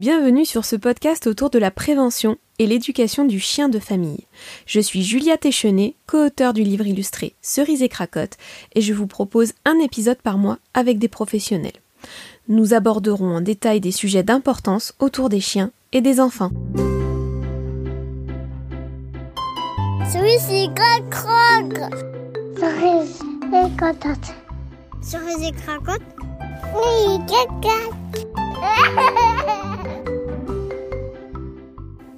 Bienvenue sur ce podcast autour de la prévention et l'éducation du chien de famille. Je suis Julia Téchenet, co-auteur du livre illustré Cerise et Cracotte, et je vous propose un épisode par mois avec des professionnels. Nous aborderons en détail des sujets d'importance autour des chiens et des enfants. Cerise et Cracotte Cerise et Cracotte Cerise et Cracotte? Oui, Cracotte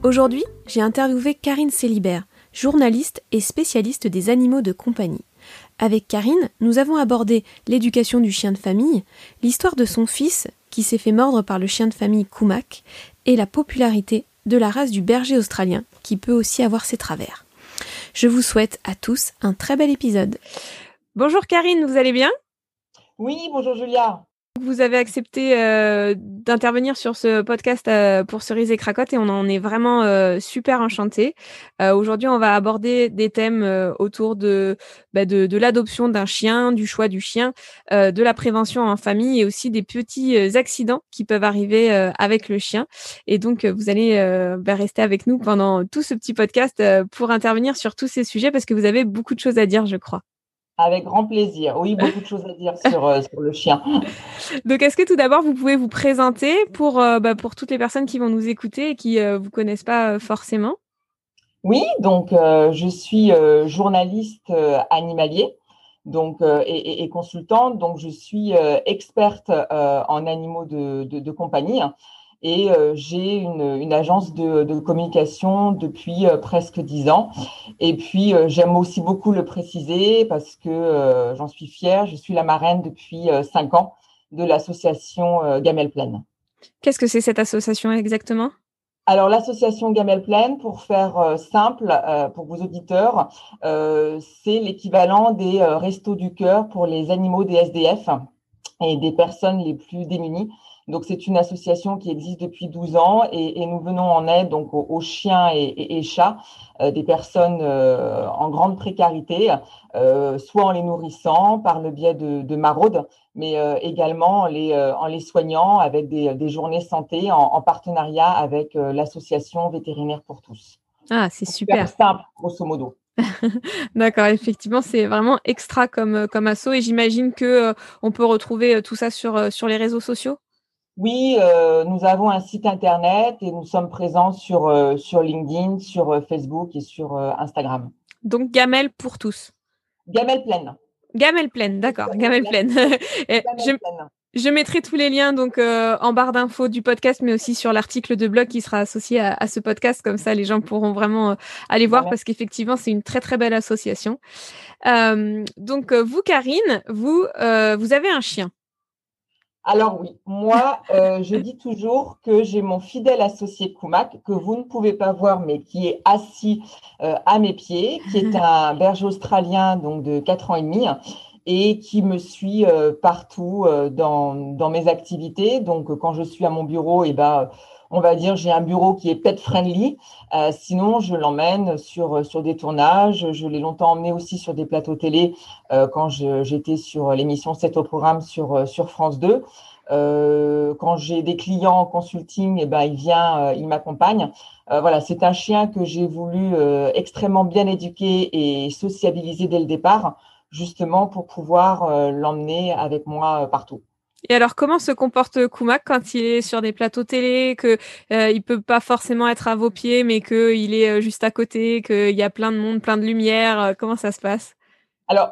Aujourd'hui, j'ai interviewé Karine Célibert, journaliste et spécialiste des animaux de compagnie. Avec Karine, nous avons abordé l'éducation du chien de famille, l'histoire de son fils qui s'est fait mordre par le chien de famille Kumak et la popularité de la race du berger australien qui peut aussi avoir ses travers. Je vous souhaite à tous un très bel épisode. Bonjour Karine, vous allez bien? Oui, bonjour Julia. Vous avez accepté euh, d'intervenir sur ce podcast euh, pour Cerise et Cracotte et on en est vraiment euh, super enchanté. Aujourd'hui, on va aborder des thèmes autour de, bah, de, de l'adoption d'un chien, du choix du chien, de la prévention en famille et aussi des petits accidents qui peuvent arriver avec le chien. Et donc, vous allez bah, rester avec nous pendant tout ce petit podcast pour intervenir sur tous ces sujets parce que vous avez beaucoup de choses à dire, je crois. Avec grand plaisir. Oui, beaucoup de choses à dire sur, euh, sur le chien. Donc, est-ce que tout d'abord, vous pouvez vous présenter pour, euh, bah, pour toutes les personnes qui vont nous écouter et qui ne euh, vous connaissent pas forcément? Oui, donc je suis journaliste animalier donc, et, et, consultante. Donc, je suis experte en animaux de, de, de compagnie et euh, j'ai une, une, agence de, de, communication depuis euh, presque dix ans. Et puis, euh, j'aime aussi beaucoup le préciser parce que j'en suis fière. Je suis la marraine depuis cinq ans de l'association Gamelle Pleine. Qu'est-ce que c'est cette association exactement? Alors, l'association Gamelle Pleine, pour faire simple pour vos auditeurs, c'est l'équivalent des restos du cœur pour les animaux des SDF et des personnes les plus démunies. Donc, c'est une association qui existe depuis 12 ans et, nous venons en aide donc aux, chiens et, chats euh, des personnes euh, en grande précarité, euh, soit en les nourrissant par le biais de, de maraudes, mais également en les, en les soignant avec des, journées santé en, en partenariat avec l'association vétérinaire pour tous. Ah, c'est super. simple, grosso modo. D'accord, effectivement, c'est vraiment extra comme, comme assaut et j'imagine que on peut retrouver tout ça sur, sur les réseaux sociaux? Oui, euh, nous avons un site internet et nous sommes présents sur, euh, sur LinkedIn, sur euh, Facebook et sur Instagram. Donc Gamelle pour tous. Gamelle pleine. Gamelle pleine, d'accord, Gamelle pleine. je, je, mettrai tous les liens donc en barre d'infos du podcast, mais aussi sur l'article de blog qui sera associé à, ce podcast. Comme ça, les gens pourront vraiment aller voir parce qu'effectivement, c'est une très très belle association. donc vous, Karine, vous vous avez un chien. Alors oui, moi, euh, je dis toujours que j'ai mon fidèle associé Koumak, que vous ne pouvez pas voir, mais qui est assis euh, à mes pieds, qui est un berger australien donc de 4 ans et demi et qui me suit euh, partout dans, dans, mes activités. Donc quand je suis à mon bureau, et eh ben on va dire, j'ai un bureau qui est pet friendly. Euh, sinon, je l'emmène sur, sur des tournages. Je l'ai longtemps emmené aussi sur des plateaux télé euh, quand j'étais sur l'émission 7 au programme sur, sur France 2. Euh, quand j'ai des clients en consulting, eh ben, il vient, il m'accompagne. voilà, c'est un chien que j'ai voulu extrêmement bien éduquer et sociabiliser dès le départ, justement pour pouvoir l'emmener avec moi partout. Et alors, comment se comporte Kumak quand il est sur des plateaux télé, que euh, il peut pas forcément être à vos pieds, mais qu'il est euh, juste à côté, qu'il y a plein de monde, plein de lumière euh, Comment ça se passe? Alors,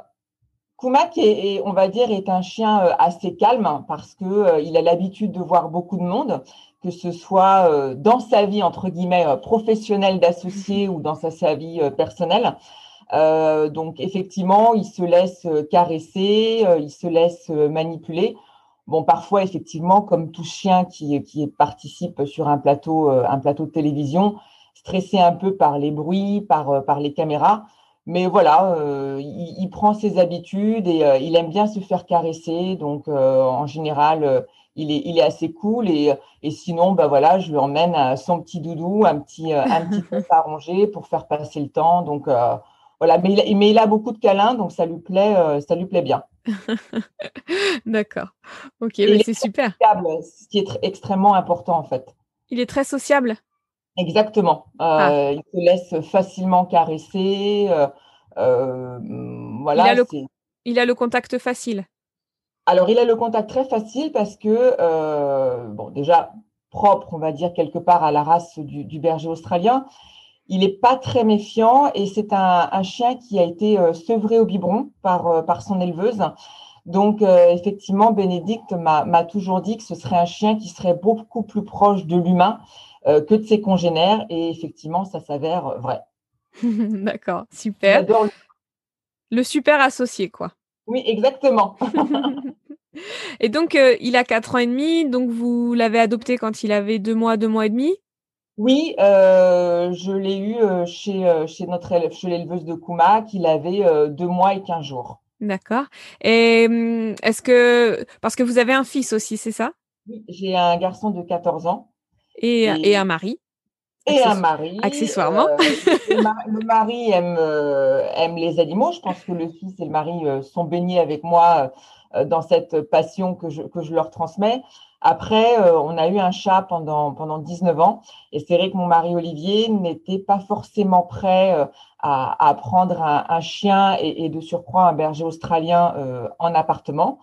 Kumak, est, on va dire, est un chien assez calme parce que il a l'habitude de voir beaucoup de monde, que ce soit dans sa vie entre guillemets professionnelle d'associé ou dans sa, sa vie personnelle. donc effectivement, il se laisse caresser, il se laisse manipuler. Bon, parfois, effectivement, comme tout chien qui, qui participe sur un plateau, euh, un plateau de télévision, stressé un peu par les bruits, par, euh, par les caméras. Mais voilà, euh, il, prend ses habitudes et il aime bien se faire caresser. Donc, en général, il, est, il est assez cool. Et, et sinon, bah voilà, je lui emmène son petit doudou, un petit, un petit peu à pour faire passer le temps. Donc, voilà, mais il, mais il a beaucoup de câlins, donc ça lui plaît, ça lui plaît bien. D'accord. Ok, mais c'est super. Ce qui est extrêmement important en fait. Il est très sociable? Exactement. Ah. Il se laisse facilement caresser. voilà. Il a, le, il a le contact facile. Alors, il a le contact très facile parce que, bon, déjà propre, on va dire, quelque part à la race du, berger australien. Il n'est pas très méfiant et c'est un, chien qui a été sevré au biberon par, par son éleveuse. Donc, effectivement, Bénédicte m'a toujours dit que ce serait un chien qui serait beaucoup plus proche de l'humain que de ses congénères. Et effectivement, ça s'avère vrai. D'accord, super. Le... le super associé, quoi. Oui, exactement. et donc, euh, il a 4 ans et demi, donc vous l'avez adopté quand il avait 2 mois, 2 mois et demi? Oui, euh, je l'ai eu euh, chez, chez notre élève, chez l'éleveuse de Kouma, qu'il avait 2 mois et 15 jours. D'accord. Et hum, est-ce que, parce que vous avez un fils aussi, c'est ça? Oui, j'ai un garçon de 14 ans. Et, et... un mari? Et un mari. Accessoirement. le, mari, aime, aime les animaux. Je pense que le fils et le mari sont baignés avec moi euh, dans cette passion que je, que je leur transmets. Après, euh, on a eu un chat pendant, pendant 19 ans et c'est vrai que mon mari Olivier n'était pas forcément prêt euh, à, à prendre un, chien et, de surcroît un berger australien en appartement.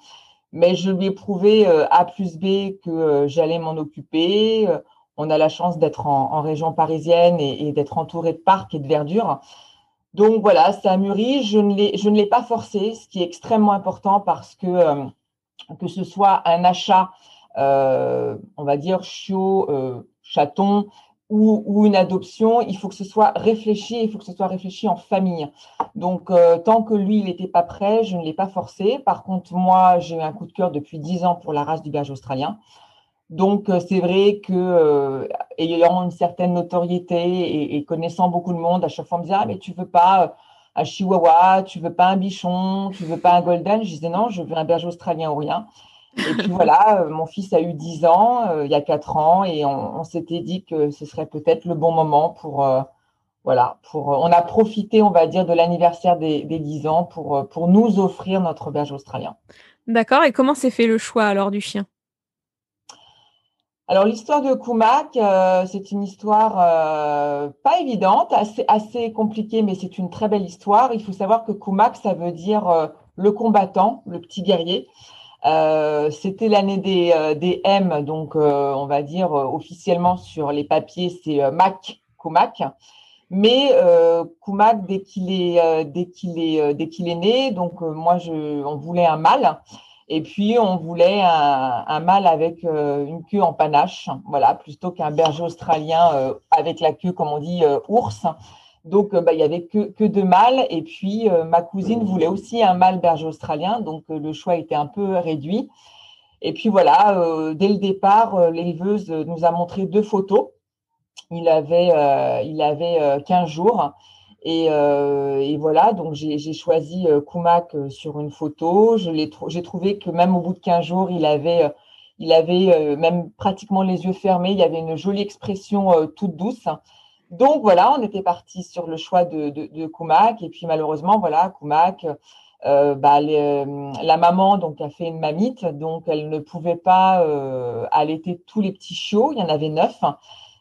Mais je lui ai prouvé A plus B que j'allais m'en occuper. On a la chance d'être en, région parisienne et, d'être entouré de parcs et de verdure. Donc voilà, ça a mûri. Je ne l'ai pas forcé, ce qui est extrêmement important parce que euh, que ce soit un achat, euh, on va dire chiot, euh, chaton, ou, une adoption, il faut que ce soit réfléchi, il faut que ce soit réfléchi en famille. Donc, tant que lui, il n'était pas prêt, je ne l'ai pas forcé. Par contre, moi, j'ai eu un coup de cœur depuis dix ans pour la race du berger australien. Donc, euh, c'est vrai que euh, ayant une certaine notoriété et, connaissant beaucoup de monde, à chaque fois, on me disait Ah, mais tu veux pas euh, un chihuahua, tu veux pas un bichon, tu veux pas un golden? Je disais Non, je veux un berger australien ou rien. Et puis voilà, mon fils a eu 10 ans, il y a 4 ans, et on, s'était dit que ce serait peut-être le bon moment pour. voilà, pour, on a profité, on va dire, de l'anniversaire des, des 10 ans pour, pour nous offrir notre berger australien. D'accord, et comment s'est fait le choix alors du chien? Alors l'histoire de Kumak, euh, c'est une histoire euh, pas évidente, assez, assez compliquée, mais c'est une très belle histoire. Il faut savoir que Kumak, ça veut dire euh, le combattant, le petit guerrier. C'était l'année des, des, M, donc on va dire officiellement sur les papiers, c'est Mac Kumak. Mais Kumak, dès qu'il est, né, donc moi on voulait un mâle. Et puis, on voulait un, mâle avec euh, une queue en panache, voilà, plutôt qu'un berger australien euh, avec la queue, comme on dit, euh, ours. Donc, bah, il y avait que, que deux mâles. Et puis, ma cousine voulait aussi un mâle berger australien. Donc, le choix était un peu réduit. Et puis, voilà, dès le départ, l'éleveuse nous a montré deux photos. Il avait, il avait 15 jours. Euh, et, voilà, donc j'ai choisi euh, Kumak euh, sur une photo. J'ai trouvé que même au bout de 15 jours, il avait, il avait même pratiquement les yeux fermés. Il y avait une jolie expression toute douce. Donc voilà, on était parti sur le choix de, de. Et puis malheureusement, voilà, Kumak, bah, la maman donc a fait une mamite, donc elle ne pouvait pas allaiter tous les petits chiots. Il y en avait neuf.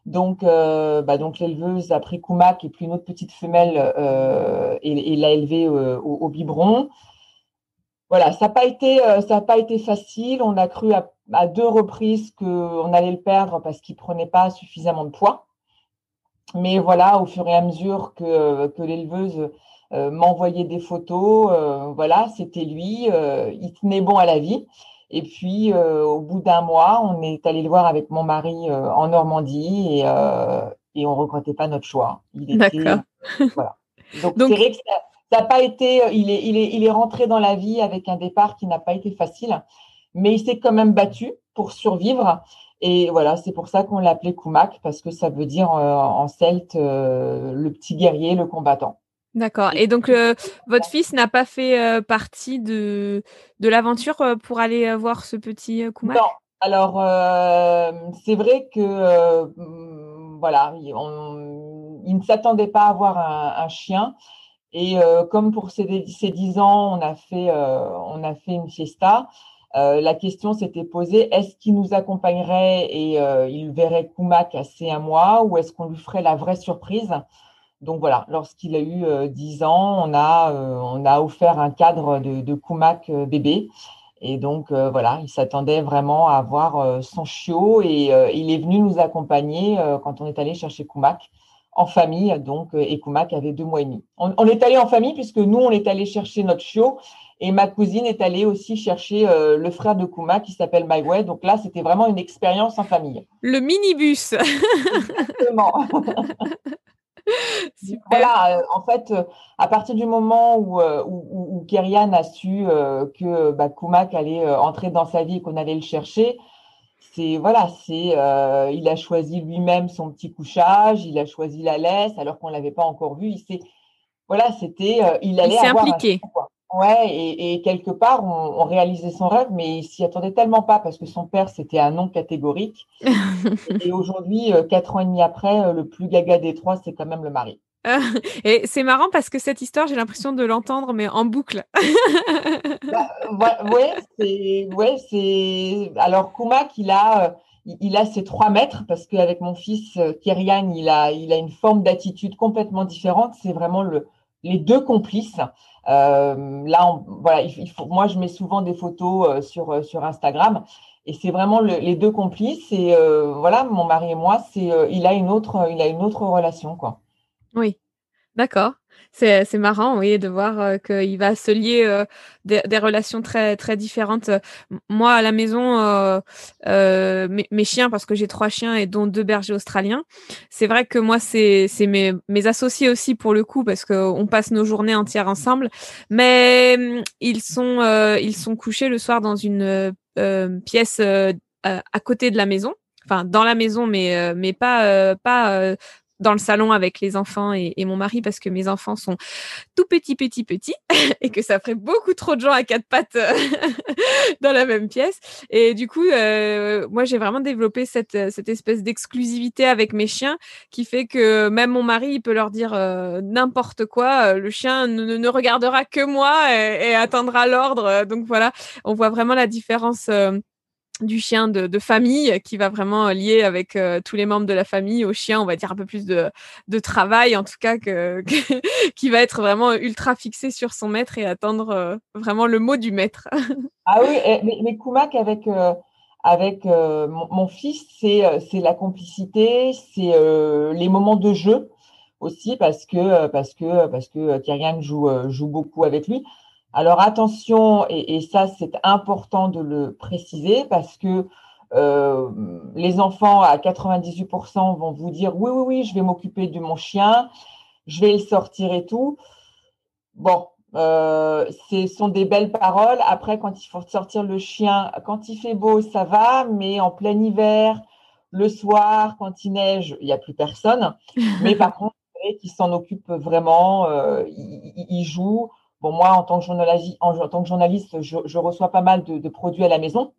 Donc, euh, bah donc l'éleveuse a pris Kumak et puis une autre petite femelle euh, et, l'a élevée euh, au, biberon. Voilà, ça n'a pas été pas été facile. On a cru à, deux reprises qu'on allait le perdre parce qu'il prenait pas suffisamment de poids. Mais voilà, au fur et à mesure que, que l'éleveuse m'envoyait des photos, voilà, c'était lui. il tenait bon à la vie. Et puis, euh, au bout d'un mois, on est allé le voir avec mon mari euh, en Normandie et, euh, et on ne regrettait pas notre choix. D'accord. voilà. Donc, c'est vrai que ça n'a pas été. Il est, il, est, il est rentré dans la vie avec un départ qui n'a pas été facile, mais il s'est quand même battu pour survivre. Et voilà, c'est pour ça qu'on l'appelait Kumak, parce que ça veut dire en celte le petit guerrier, le combattant. D'accord. Et donc, euh, votre fils n'a pas fait euh, partie de, de l'aventure euh, pour aller voir ce petit Kumak? Non. Alors, c'est vrai que, voilà, il ne s'attendait pas à avoir un, chien. Et comme pour ses, ses, 10 ans, on a fait, on a fait une fiesta, la question s'était posée est-ce qu'il nous accompagnerait et il verrait Kumak assez un mois ou est-ce qu'on lui ferait la vraie surprise? Donc voilà, lorsqu'il a eu 10 ans, on a, on a offert un cadre de, de bébé. Et donc voilà, il s'attendait vraiment à avoir son chiot et il est venu nous accompagner quand on est allé chercher Kumak en famille. Donc, euh, et Kumak avait deux mois et demi. On, est allé en famille puisque nous, on est allé chercher notre chiot et ma cousine est allée aussi chercher euh, le frère de Kumak qui s'appelle Way. Donc là, c'était vraiment une expérience en famille. Le minibus. Exactement. Voilà, euh, en fait, à partir du moment où, où, où, a su que bah, Kumak allait entrer dans sa vie et qu'on allait le chercher, c'est voilà, c'est euh, il a choisi lui-même son petit couchage, il a choisi la laisse alors qu'on l'avait pas encore vu. Il voilà, c'était euh, il allait il impliqué. Ouais, et, quelque part on, réalisait son rêve, mais il s'y attendait tellement pas parce que son père c'était un non catégorique. et aujourd'hui, euh, quatre ans et demi après, le plus gaga des trois, c'est quand même le mari. Et c'est marrant parce que cette histoire, j'ai l'impression de l'entendre, mais en boucle. bah, ouais, ouais, c'est. Alors, Kumak, il a, euh, il a ses trois mètres parce qu'avec mon fils euh, Kyrian, il a, il a une forme d'attitude complètement différente. C'est vraiment le, les deux complices. Euh, là, voilà, il, moi, je mets souvent des photos sur, sur Instagram et c'est vraiment les deux complices. Et voilà, mon mari et moi, c'est, il a une autre, il a une autre relation, quoi. Oui, d'accord. C'est, marrant, oui, de voir euh, qu'il va se lier euh, des, relations très très différentes. Moi, à la maison, euh, mes, chiens, parce que j'ai trois chiens et dont deux bergers australiens, c'est vrai que moi, c'est, mes, mes associés aussi pour le coup, parce qu'on passe nos journées entières ensemble. Mais mmh, ils sont ils sont couchés le soir dans une pièce à côté de la maison enfin dans la maison mais mais pas pas dans le salon avec les enfants et, mon mari parce que mes enfants sont tout petits, petits, petits et que ça ferait beaucoup trop de gens à quatre pattes euh, dans la même pièce. Et du coup, euh, moi, j'ai vraiment développé cette, cette espèce d'exclusivité avec mes chiens qui fait que même mon mari, il peut leur dire euh, n'importe quoi. Le chien ne, regardera que moi et, et attendra l'ordre. Donc voilà, on voit vraiment la différence du chien de, famille qui va vraiment lier avec euh, tous les membres de la famille au chien, on va dire un peu plus de, travail en tout cas que, qui va être vraiment ultra fixé sur son maître et attendre euh, vraiment le mot du maître. ah oui, mais, Kumak avec euh, avec mon, fils, c'est c'est la complicité, c'est les moments de jeu aussi parce que parce que parce que Kyrian joue joue beaucoup avec lui. Alors attention, et, ça c'est important de le préciser parce que euh, les enfants à 98% vont vous dire oui, oui, oui, je vais m'occuper de mon chien, je vais le sortir et tout. Bon, euh, ce sont des belles paroles. Après, quand il faut sortir le chien, quand il fait beau, ça va, mais en plein hiver, le soir, quand il neige, il n'y a plus personne. Mais par contre, qui s'en occupe vraiment, euh, il, joue moi, en tant que journaliste, en, tant que journaliste je, reçois pas mal de, produits à la maison.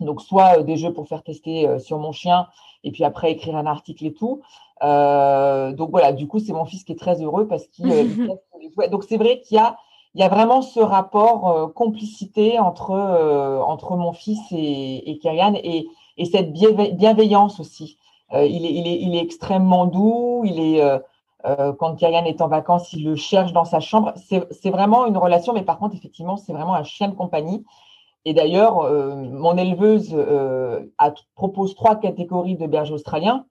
Donc, soit euh, des jeux pour faire tester euh, sur mon chien et puis après écrire un article et tout. Euh, donc, voilà, du coup, c'est mon fils qui est très heureux parce qu'il Donc, c'est vrai qu'il y a, il y a vraiment ce rapport complicité entre, entre mon fils et, et et, et cette bienveillance aussi. il, est, il, est, il est extrêmement doux, il est euh, quand Kyrian est en vacances, il le cherche dans sa chambre. C'est vraiment une relation, mais par contre, effectivement, c'est vraiment un chien de compagnie. Et d'ailleurs, euh, mon éleveuse euh, propose trois catégories de bergers australiens.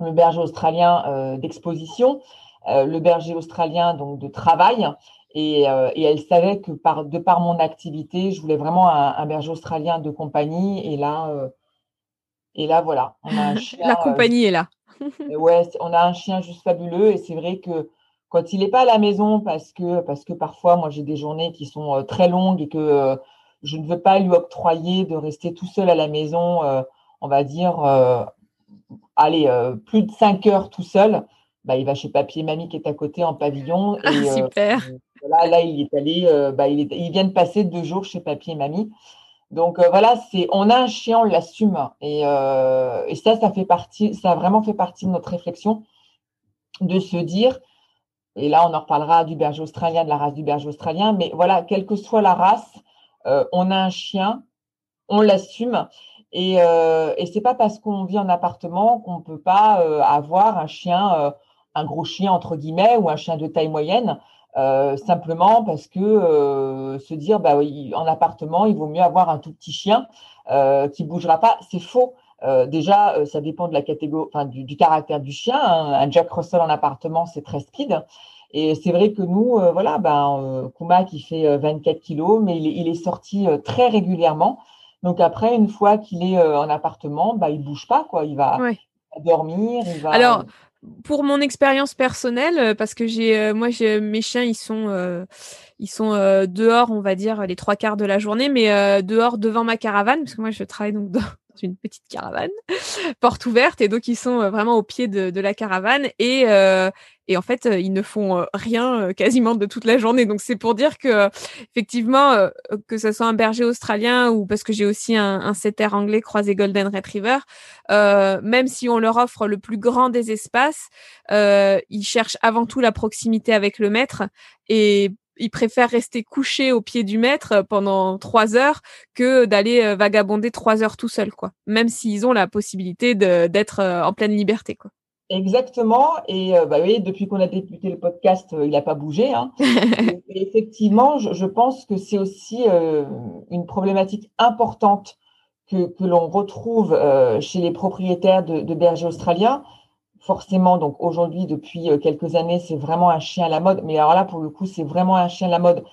Le berger australien d'exposition, le berger australien donc de travail, et, elle savait que par, de par mon activité, je voulais vraiment un, berger australien de compagnie. Et là, et là voilà, on a un chien, La compagnie est là ouais, on a un chien juste fabuleux et c'est vrai que quand il n'est pas à la maison, parce que, parce que parfois, moi, j'ai des journées qui sont euh, très longues et que euh, je ne veux pas lui octroyer de rester tout seul à la maison, euh, on va dire, allez, plus de cinq heures tout seul, bah, il va chez papy et mamie qui est à côté en pavillon. Ah, et, super. là, là, il est allé, bah, il, il, vient de passer deux jours chez papy et mamie. Donc euh, voilà, c'est on a un chien, on l'assume. Euh, et, ça, ça fait partie, ça a vraiment fait partie de notre réflexion de se dire, et là on en reparlera du berger australien, de la race du berger australien, mais voilà, quelle que soit la race, euh, on a un chien on l'assume. Et, et c'est pas parce qu'on vit en appartement qu'on peut pas avoir un chien, un gros chien entre guillemets, ou un chien de taille moyenne, simplement parce que se dire, bah oui, en appartement, il vaut mieux avoir un tout petit chien qui bougera pas. C'est faux. déjà, ça dépend de la catégorie, enfin, du, du, caractère du chien. Hein. Un Jack Russell en appartement, c'est très speed. Et c'est vrai que nous, voilà, ben, Kuma qui fait 24 kilos, mais il est, il est sorti très régulièrement. Donc après, une fois qu'il est euh, en appartement, bah, il bouge pas, quoi. Il va, dormir. Il va... Alors, pour mon expérience personnelle, euh, parce que j'ai, euh, moi, j'ai mes chiens, ils sont, ils sont dehors, on va dire les trois quarts de la journée, mais dehors devant ma caravane, parce que moi, je travaille donc dans, une petite caravane, porte ouverte, et donc ils sont vraiment au pied de, la caravane et et en fait ils ne font rien quasiment de toute la journée. Donc c'est pour dire que effectivement que ce soit un berger australien ou parce que j'ai aussi un, un setter anglais croisé golden retriever, euh, même si on leur offre le plus grand des espaces, euh, ils cherchent avant tout la proximité avec le maître et ils préfèrent rester couchés au pied du maître pendant trois heures que d'aller euh, vagabonder trois heures tout seul, quoi. Même s'ils ont la possibilité d'être euh, en pleine liberté, quoi. Exactement. Et euh, bah, oui, depuis qu'on a débuté le podcast, il n'a pas bougé. Hein. et, effectivement, je, je pense que c'est aussi une problématique importante que, que l'on retrouve chez les propriétaires de, de bergers australiens forcément, donc aujourd'hui, depuis euh, quelques années, c'est vraiment un chien à la mode. Mais alors là, pour le coup, c'est vraiment un chien à la mode.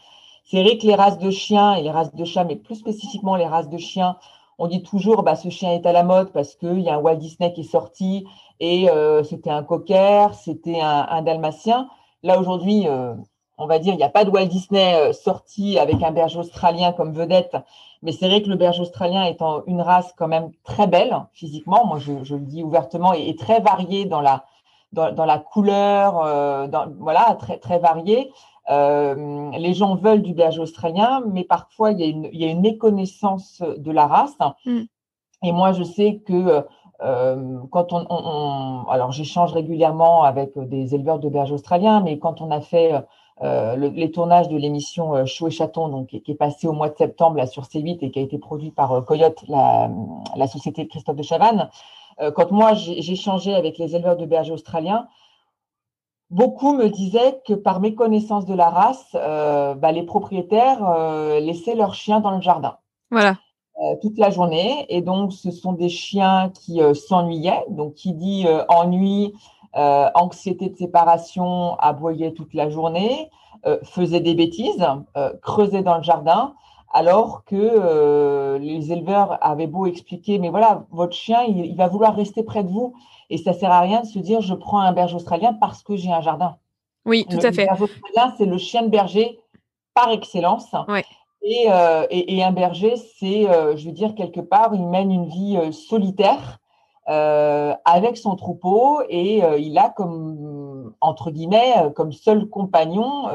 C'est vrai que les races de chiens et les races de chats, mais plus spécifiquement les races de chiens, on dit toujours, bah, ce chien est à la mode parce qu'il y a un Walt Disney qui est sorti et euh, c'était un cocker, c'était un, dalmatien. Là, aujourd'hui, euh, on va dire, il n'y a pas de Walt Disney sorti avec un berger australien comme vedette. Mais c'est vrai que le berger australien étant une race quand même très belle physiquement, moi je, je le dis ouvertement, et, très variée dans la, dans, dans la couleur, euh, dans, voilà, très, très variée. Euh, les gens veulent du berger australien, mais parfois il y a une, il y a une méconnaissance de la race. Mm. Et moi, je sais que euh, quand on, on, on alors j'échange régulièrement avec des éleveurs de berger australiens, mais quand on a fait euh, le, les tournages de l'émission euh, Chou et Chaton, donc, qui, est passé au mois de septembre là, sur C8 et qui a été produit par euh, Coyote, la, la, société de Christophe de Chavannes. quand moi j'ai changé avec les éleveurs de bergers australiens, beaucoup me disaient que par méconnaissance de la race, bah, les propriétaires laissaient leurs chiens dans le jardin. Voilà. toute la journée. Et donc, ce sont des chiens qui s'ennuyaient. Donc, qui dit ennui, euh, anxiété de séparation, aboyait toute la journée, euh, faisait des bêtises, euh, creusait dans le jardin, alors que euh, les éleveurs avaient beau expliquer, mais voilà, votre chien, il, il, va vouloir rester près de vous, et ça sert à rien de se dire, je prends un berger australien parce que j'ai un jardin. Oui, tout le, à fait. Le berger australien, c'est le chien de berger par excellence. Ouais. Et, euh, et, et, un berger, c'est, euh, je veux dire, quelque part, il mène une vie solitaire euh, avec son troupeau et euh, il a comme entre guillemets euh, comme seul compagnon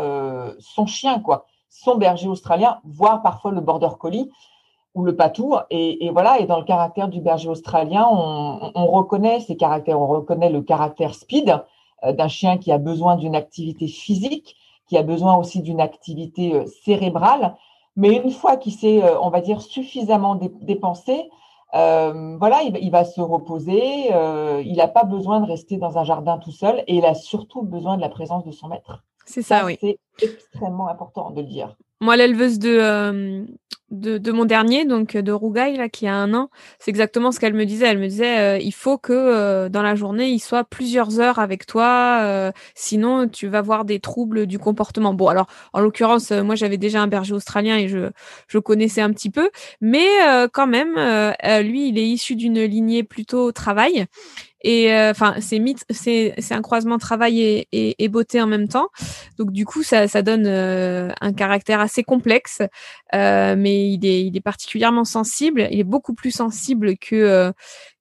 son chien quoi, son berger australien, voire parfois le border collie ou le patou et, voilà et dans le caractère du berger australien on, on, reconnaît ces caractères, on reconnaît le caractère speed d'un chien qui a besoin d'une activité physique, qui a besoin aussi d'une activité cérébrale, mais une fois qu'il s'est on va dire suffisamment dépensé euh, voilà, il, il, va se reposer. Euh, il n'a pas besoin de rester dans un jardin tout seul et il a surtout besoin de la présence de son maître. C'est ça, ça, oui. C'est extrêmement important de le dire. Moi, l'éleveuse de, euh, de, de, mon dernier, donc de Rougail, là, qui a un an, c'est exactement ce qu'elle me disait. Elle me disait, euh, il faut que euh, dans la journée, il soit plusieurs heures avec toi, euh, sinon tu vas voir des troubles du comportement. Bon, alors, en l'occurrence, moi, j'avais déjà un berger australien et je, je connaissais un petit peu, mais euh, quand même, euh, lui, il est issu d'une lignée plutôt travail. Et euh, enfin, c'est c'est c'est un croisement travail et, et, beauté en même temps. Donc du coup, ça, donne euh, un caractère assez complexe, euh, mais il est particulièrement sensible. Il est beaucoup plus sensible que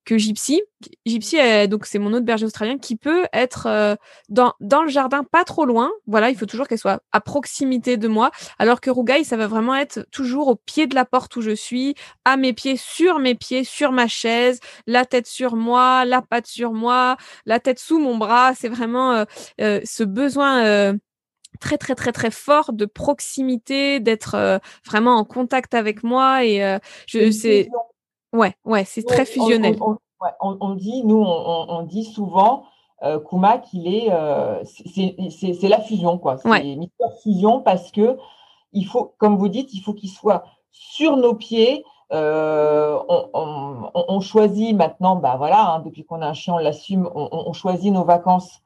que Gypsy. Gypsy, est, donc c'est mon autre berger australien qui peut être euh, dans, dans le jardin, pas trop loin. Voilà, il faut toujours qu'elle soit à proximité de moi. Alors que Rougail, ça va vraiment être toujours au pied de la porte où je suis, à mes pieds, sur mes pieds, sur ma chaise, la tête sur moi, la patte sur moi, la tête sous mon bras. C'est vraiment euh, euh, ce besoin très très très très fort de proximité, d'être vraiment en contact avec moi et je c'est ouais ouais c'est très fusionnel. On, dit nous on, dit souvent Kuma qu'il est c'est la fusion quoi. C'est une fusion parce que il faut comme vous dites il faut qu'il soit sur nos pieds euh, on, choisit maintenant, bah voilà, hein, depuis qu'on a un chien, on l'assume, on, choisit nos vacances,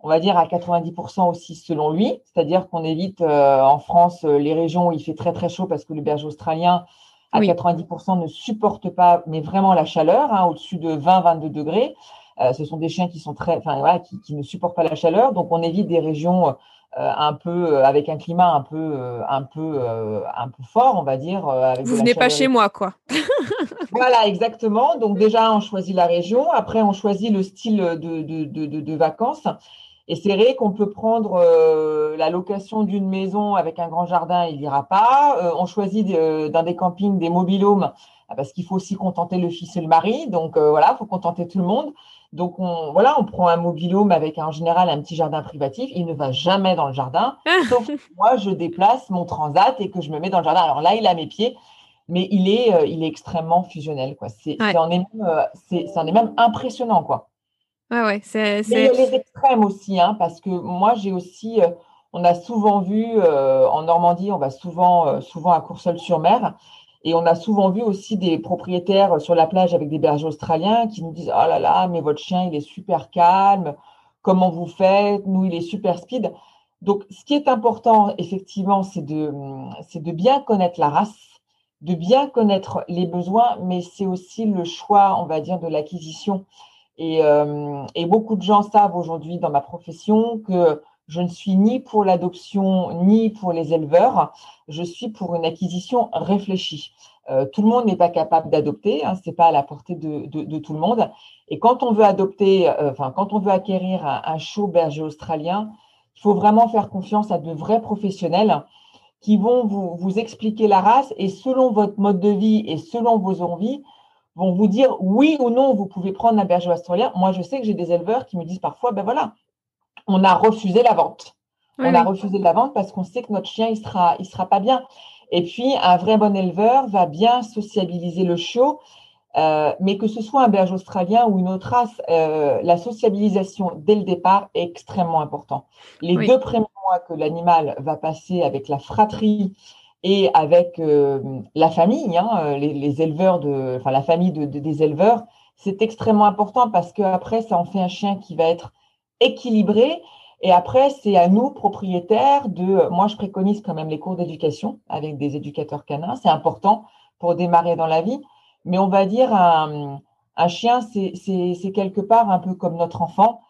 on va dire à 90% aussi selon lui, c'est-à-dire qu'on évite euh, en France euh, les régions où il fait très très chaud parce que le berger australien à 90% ne supporte pas, mais vraiment la chaleur, hein, au-dessus de 20-22 degrés. ce sont des chiens qui sont très, enfin voilà, qui, qui, ne supportent pas la chaleur, donc on évite des régions euh, un peu euh, avec un climat un peu euh, un peu un peu fort, on va dire. Vous venez pas chez moi, quoi. voilà, exactement. Donc déjà, on choisit la région. Après, on choisit le style de, de, de, de vacances. Et c'est vrai qu'on peut prendre la location d'une maison avec un grand jardin, il n'ira pas. on choisit dans des campings des mobilhomes parce qu'il faut aussi contenter le fils et le mari. Donc voilà, il faut contenter tout le monde. Donc, on, voilà, on prend un mobilhome avec en général un petit jardin privatif. Il ne va jamais dans le jardin, sauf que moi, je déplace mon transat et que je me mets dans le jardin. Alors là, il a mes pieds, mais il est, euh, il est extrêmement fusionnel. Quoi. C'est, en est même, euh, c'est, est même impressionnant. Quoi. Ouais, ouais, c'est, il y a les extrêmes aussi, hein, parce que moi, j'ai aussi, euh, on a souvent vu en Normandie, on va souvent, souvent à Courseul-sur-Mer. Et on a souvent vu aussi des propriétaires sur la plage avec des bergers australiens qui nous disent Oh là là, mais votre chien, il est super calme. Comment vous faites? Nous, il est super speed. Donc, ce qui est important, effectivement, c'est de, c'est de bien connaître la race, de bien connaître les besoins, mais c'est aussi le choix, on va dire, de l'acquisition. Et, euh, et beaucoup de gens savent aujourd'hui dans ma profession que je ne suis ni pour l'adoption ni pour les éleveurs. Je suis pour une acquisition réfléchie. Euh, tout le monde n'est pas capable d'adopter, hein, ce n'est pas à la portée de, tout le monde. Et quand on veut adopter, euh, quand on veut acquérir un, un berger australien, il faut vraiment faire confiance à de vrais professionnels qui vont vous, vous expliquer la race et selon votre mode de vie et selon vos envies, vont vous dire oui ou non, vous pouvez prendre un berger australien. Moi, je sais que j'ai des éleveurs qui me disent parfois, ben voilà, on a refusé la vente. on a refusé la vente parce qu'on sait que notre chien, il sera, il sera pas bien. Et puis, un vrai bon éleveur va bien sociabiliser le chiot, euh, mais que ce soit un berger australien ou une autre race, euh, la sociabilisation dès le départ est extrêmement important. Les deux premiers mois que l'animal va passer avec la fratrie et avec euh, la famille, hein, les, éleveurs de, enfin la famille des éleveurs, c'est extrêmement important parce qu'après, ça en fait un chien qui va être équilibré. Et après, c'est à nous, propriétaires, de. Moi, je préconise quand même les cours d'éducation avec des éducateurs canins. C'est important pour démarrer dans la vie. Mais on va dire, un, un chien, c'est quelque part un peu comme notre enfant.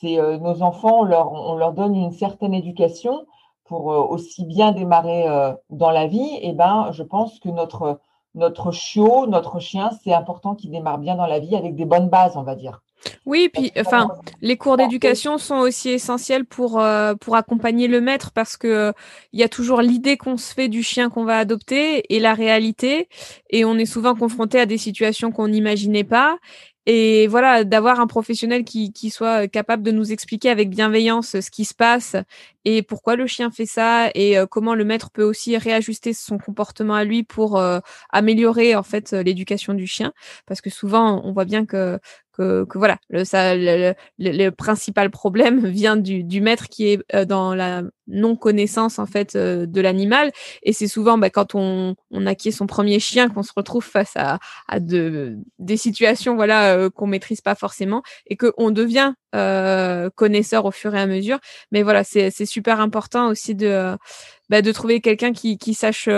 C'est euh, nos enfants, on leur, on leur donne une certaine éducation pour euh, aussi bien démarrer euh, dans la vie. Et ben, je pense que notre notre chiot, notre chien, c'est important qu'il démarre bien dans la vie avec des bonnes bases, on va dire. Oui, puis enfin, les cours d'éducation sont aussi essentiels pour euh, pour accompagner le maître parce que il y a toujours l'idée qu'on se fait du chien qu'on va adopter et la réalité et on est souvent confronté à des situations qu'on n'imaginait pas et voilà d'avoir un professionnel qui qui soit capable de nous expliquer avec bienveillance ce qui se passe et pourquoi le chien fait ça et euh, comment le maître peut aussi réajuster son comportement à lui pour euh, améliorer en fait l'éducation du chien. Parce que souvent on voit bien que que, voilà, le, ça, le, principal problème vient du, du maître qui est euh, dans la non connaissance en fait euh, de l'animal. Et c'est souvent bah, quand on, on acquiert son premier chien qu'on se retrouve face à, à de, des situations voilà euh, qu'on maîtrise pas forcément et que on devient connaisseur au fur et à mesure. Mais voilà c'est super important aussi de bah, de trouver quelqu'un qui, qui sache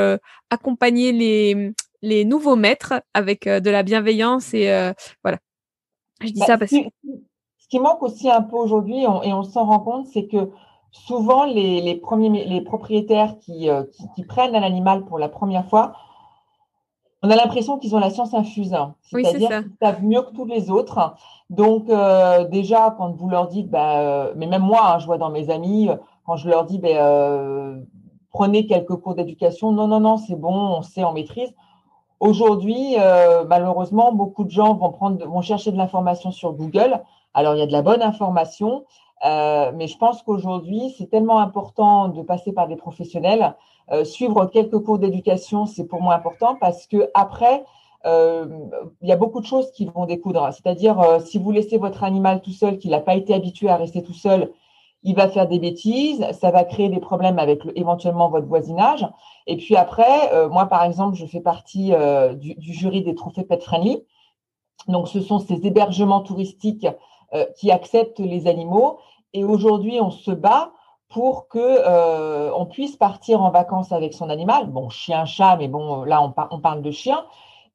accompagner les les nouveaux maîtres avec de la bienveillance et voilà je dis bah, ça parce que. Ce qui manque aussi un peu aujourd'hui, et on s'en rend compte, c'est que souvent les, les, premiers, les propriétaires qui, euh, qui, prennent un animal pour la première fois, on a l'impression qu'ils ont la science infuse. C'est-à-dire qu'ils savent mieux que tous les autres. Donc, euh, déjà, quand vous leur dites, bah, euh, mais même moi, hein, je vois dans mes amis, quand je leur dis, bah, prenez quelques cours d'éducation, non, non, non, c'est bon, on sait, on maîtrise. Aujourd'hui, euh, malheureusement, beaucoup de gens vont, chercher de l'information sur Google. Alors, il y a de la bonne information, mais je pense qu'aujourd'hui, c'est tellement important de passer par des professionnels. suivre quelques cours d'éducation, c'est pour moi important parce que après, il y a beaucoup de choses qui vont découdre. C'est-à-dire, si vous laissez votre animal tout seul, qu'il n'a pas été habitué à rester tout seul, il va faire des bêtises, ça va créer des problèmes avec éventuellement votre voisinage. Et puis après, euh, moi par exemple, je fais partie euh, du, jury des trophées Pet Friendly. Donc ce sont ces hébergements touristiques euh, qui acceptent les animaux. Et aujourd'hui, on se bat pour que on puisse partir en vacances avec son animal. Bon, chien, chat, mais bon, là on, parle de chien.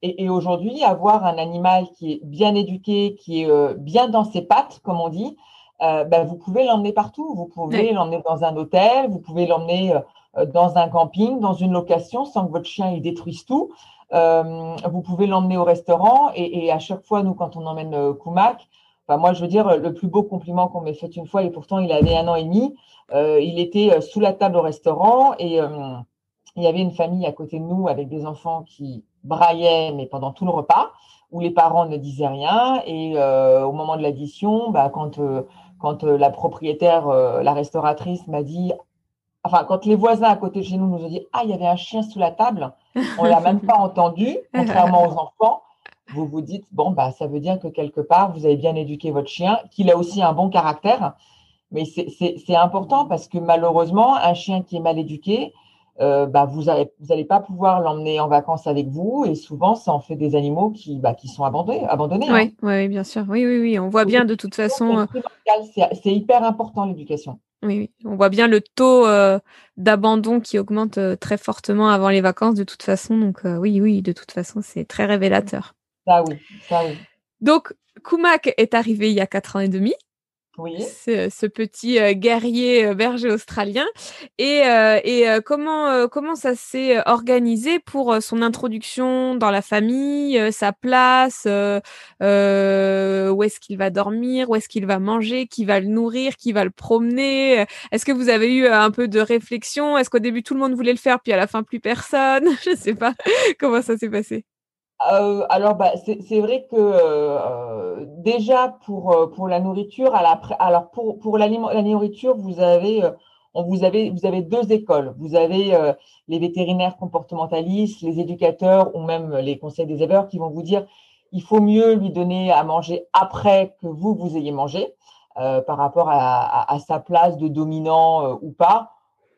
Et aujourd'hui, avoir un animal qui est bien éduqué, qui est bien dans ses pattes, comme on dit, euh, ben, vous pouvez l'emmener partout. Vous pouvez l'emmener dans un hôtel, vous pouvez l'emmener euh, dans un camping, dans une location, sans que votre chien il détruise tout. Euh, vous pouvez l'emmener au restaurant et, à chaque fois, nous, quand on emmène Kumak, enfin, moi, je veux dire, le plus beau compliment qu'on m'ait fait une fois, et pourtant, il avait un an et demi, il était sous la table au restaurant et il y avait une famille à côté de nous avec des enfants qui braillaient, mais pendant tout le repas, où les parents ne disaient rien. Et au moment de l'addition, bah, quand quand euh, la propriétaire, euh, la restauratrice m'a dit, enfin, quand les voisins à côté de chez nous nous ont dit, ah, il y avait un chien sous la table, on l'a même pas entendu, contrairement aux enfants. Vous vous dites, bon, bah, ça veut dire que quelque part, vous avez bien éduqué votre chien, qu'il a aussi un bon caractère. Mais c'est important parce que malheureusement, un chien qui est mal éduqué, euh, bah, vous n'allez vous allez pas pouvoir l'emmener en vacances avec vous et souvent ça en fait des animaux qui, bah, qui sont abandonnés. abandonnés oui, hein. oui, bien sûr. Oui, oui, oui. On voit bien de toute façon. Euh c'est hyper important l'éducation. Oui, oui, on voit bien le taux euh, d'abandon qui augmente très fortement avant les vacances de toute façon. Donc oui, oui, de toute façon, c'est très révélateur. Ça oui, ça oui. Donc Kumak est arrivé il y a quatre ans et demi. Oui. Ce, petit euh, guerrier euh, berger australien. Et, euh, et comment, comment ça s'est organisé pour son introduction dans la famille, sa place, où est-ce qu'il va dormir, où est-ce qu'il va manger, qui va le nourrir, qui va le promener? Est-ce que vous avez eu un peu de réflexion? Est-ce qu'au début tout le monde voulait le faire, puis à la fin plus personne? Je ne sais pas comment ça s'est passé? Euh, alors, bah, c'est vrai que euh, déjà pour, euh, pour la nourriture, pour, la, nourriture, vous avez, deux écoles. Vous avez les vétérinaires comportementalistes, les éducateurs ou même les conseils des éleveurs qui vont vous dire il faut mieux lui donner à manger après que vous, vous ayez mangé par rapport à, sa place de dominant ou pas.